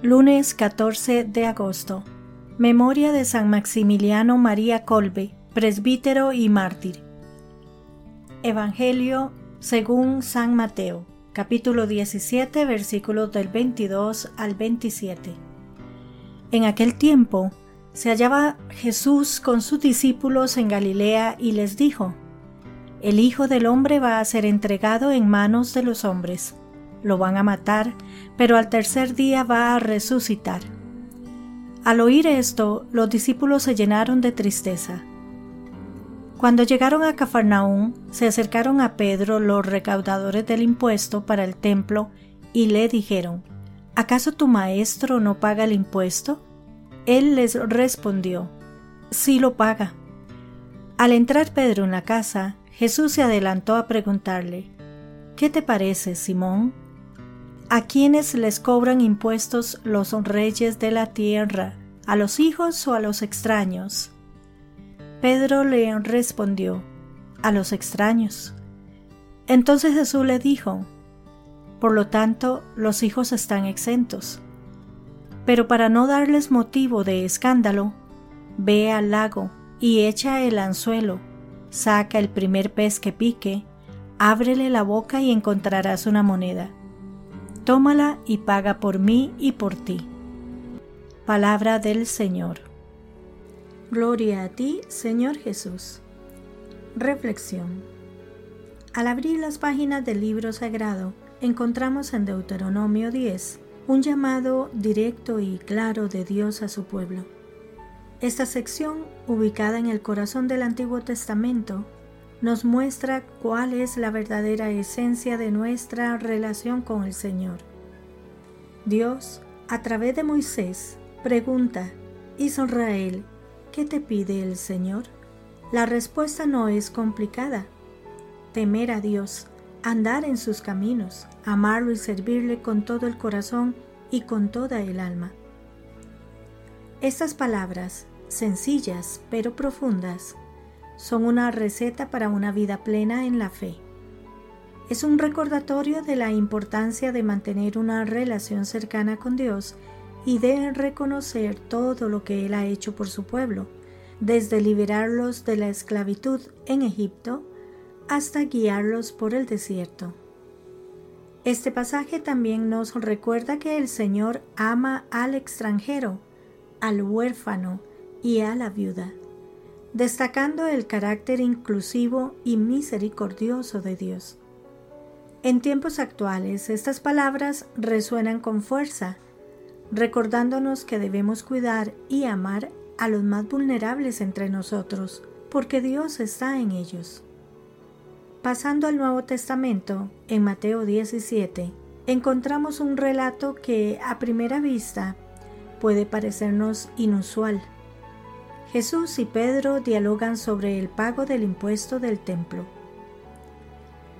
Lunes 14 de agosto. Memoria de San Maximiliano María Colbe, presbítero y mártir. Evangelio según San Mateo, capítulo 17, versículos del 22 al 27. En aquel tiempo se hallaba Jesús con sus discípulos en Galilea y les dijo, El Hijo del Hombre va a ser entregado en manos de los hombres lo van a matar, pero al tercer día va a resucitar. Al oír esto, los discípulos se llenaron de tristeza. Cuando llegaron a Cafarnaún, se acercaron a Pedro los recaudadores del impuesto para el templo y le dijeron, ¿acaso tu maestro no paga el impuesto? Él les respondió, sí lo paga. Al entrar Pedro en la casa, Jesús se adelantó a preguntarle, ¿qué te parece, Simón? ¿A quienes les cobran impuestos los reyes de la tierra? ¿A los hijos o a los extraños? Pedro le respondió, a los extraños. Entonces Jesús le dijo, por lo tanto, los hijos están exentos. Pero para no darles motivo de escándalo, ve al lago y echa el anzuelo, saca el primer pez que pique, ábrele la boca y encontrarás una moneda tómala y paga por mí y por ti. Palabra del Señor. Gloria a ti, Señor Jesús. Reflexión. Al abrir las páginas del libro sagrado, encontramos en Deuteronomio 10 un llamado directo y claro de Dios a su pueblo. Esta sección, ubicada en el corazón del Antiguo Testamento, nos muestra cuál es la verdadera esencia de nuestra relación con el Señor. Dios, a través de Moisés, pregunta, Israel, ¿qué te pide el Señor? La respuesta no es complicada. Temer a Dios, andar en sus caminos, amarlo y servirle con todo el corazón y con toda el alma. Estas palabras, sencillas pero profundas, son una receta para una vida plena en la fe. Es un recordatorio de la importancia de mantener una relación cercana con Dios y de reconocer todo lo que Él ha hecho por su pueblo, desde liberarlos de la esclavitud en Egipto hasta guiarlos por el desierto. Este pasaje también nos recuerda que el Señor ama al extranjero, al huérfano y a la viuda destacando el carácter inclusivo y misericordioso de Dios. En tiempos actuales estas palabras resuenan con fuerza, recordándonos que debemos cuidar y amar a los más vulnerables entre nosotros, porque Dios está en ellos. Pasando al Nuevo Testamento, en Mateo 17, encontramos un relato que a primera vista puede parecernos inusual Jesús y Pedro dialogan sobre el pago del impuesto del templo.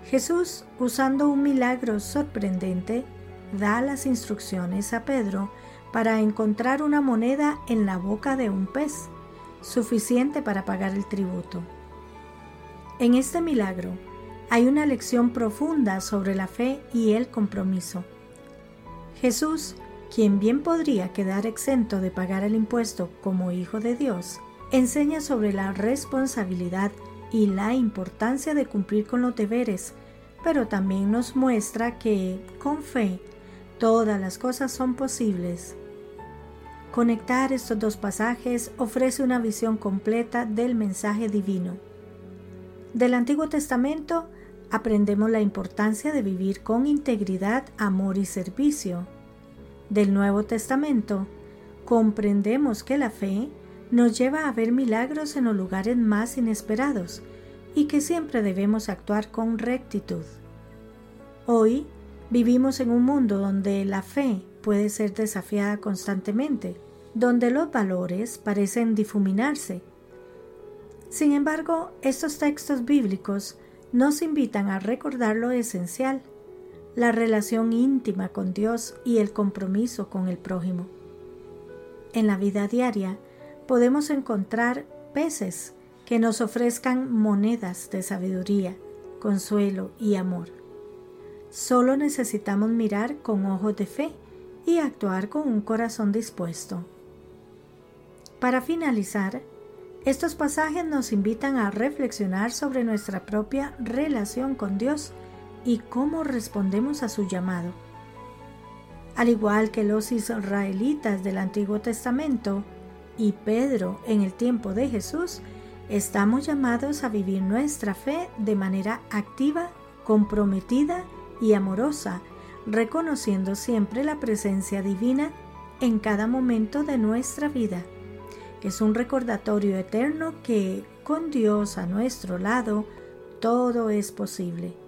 Jesús, usando un milagro sorprendente, da las instrucciones a Pedro para encontrar una moneda en la boca de un pez, suficiente para pagar el tributo. En este milagro hay una lección profunda sobre la fe y el compromiso. Jesús quien bien podría quedar exento de pagar el impuesto como hijo de Dios, enseña sobre la responsabilidad y la importancia de cumplir con los deberes, pero también nos muestra que, con fe, todas las cosas son posibles. Conectar estos dos pasajes ofrece una visión completa del mensaje divino. Del Antiguo Testamento aprendemos la importancia de vivir con integridad, amor y servicio del Nuevo Testamento, comprendemos que la fe nos lleva a ver milagros en los lugares más inesperados y que siempre debemos actuar con rectitud. Hoy vivimos en un mundo donde la fe puede ser desafiada constantemente, donde los valores parecen difuminarse. Sin embargo, estos textos bíblicos nos invitan a recordar lo esencial, la relación íntima con Dios y el compromiso con el prójimo. En la vida diaria podemos encontrar peces que nos ofrezcan monedas de sabiduría, consuelo y amor. Solo necesitamos mirar con ojos de fe y actuar con un corazón dispuesto. Para finalizar, estos pasajes nos invitan a reflexionar sobre nuestra propia relación con Dios y cómo respondemos a su llamado. Al igual que los israelitas del Antiguo Testamento y Pedro en el tiempo de Jesús, estamos llamados a vivir nuestra fe de manera activa, comprometida y amorosa, reconociendo siempre la presencia divina en cada momento de nuestra vida. Es un recordatorio eterno que con Dios a nuestro lado todo es posible.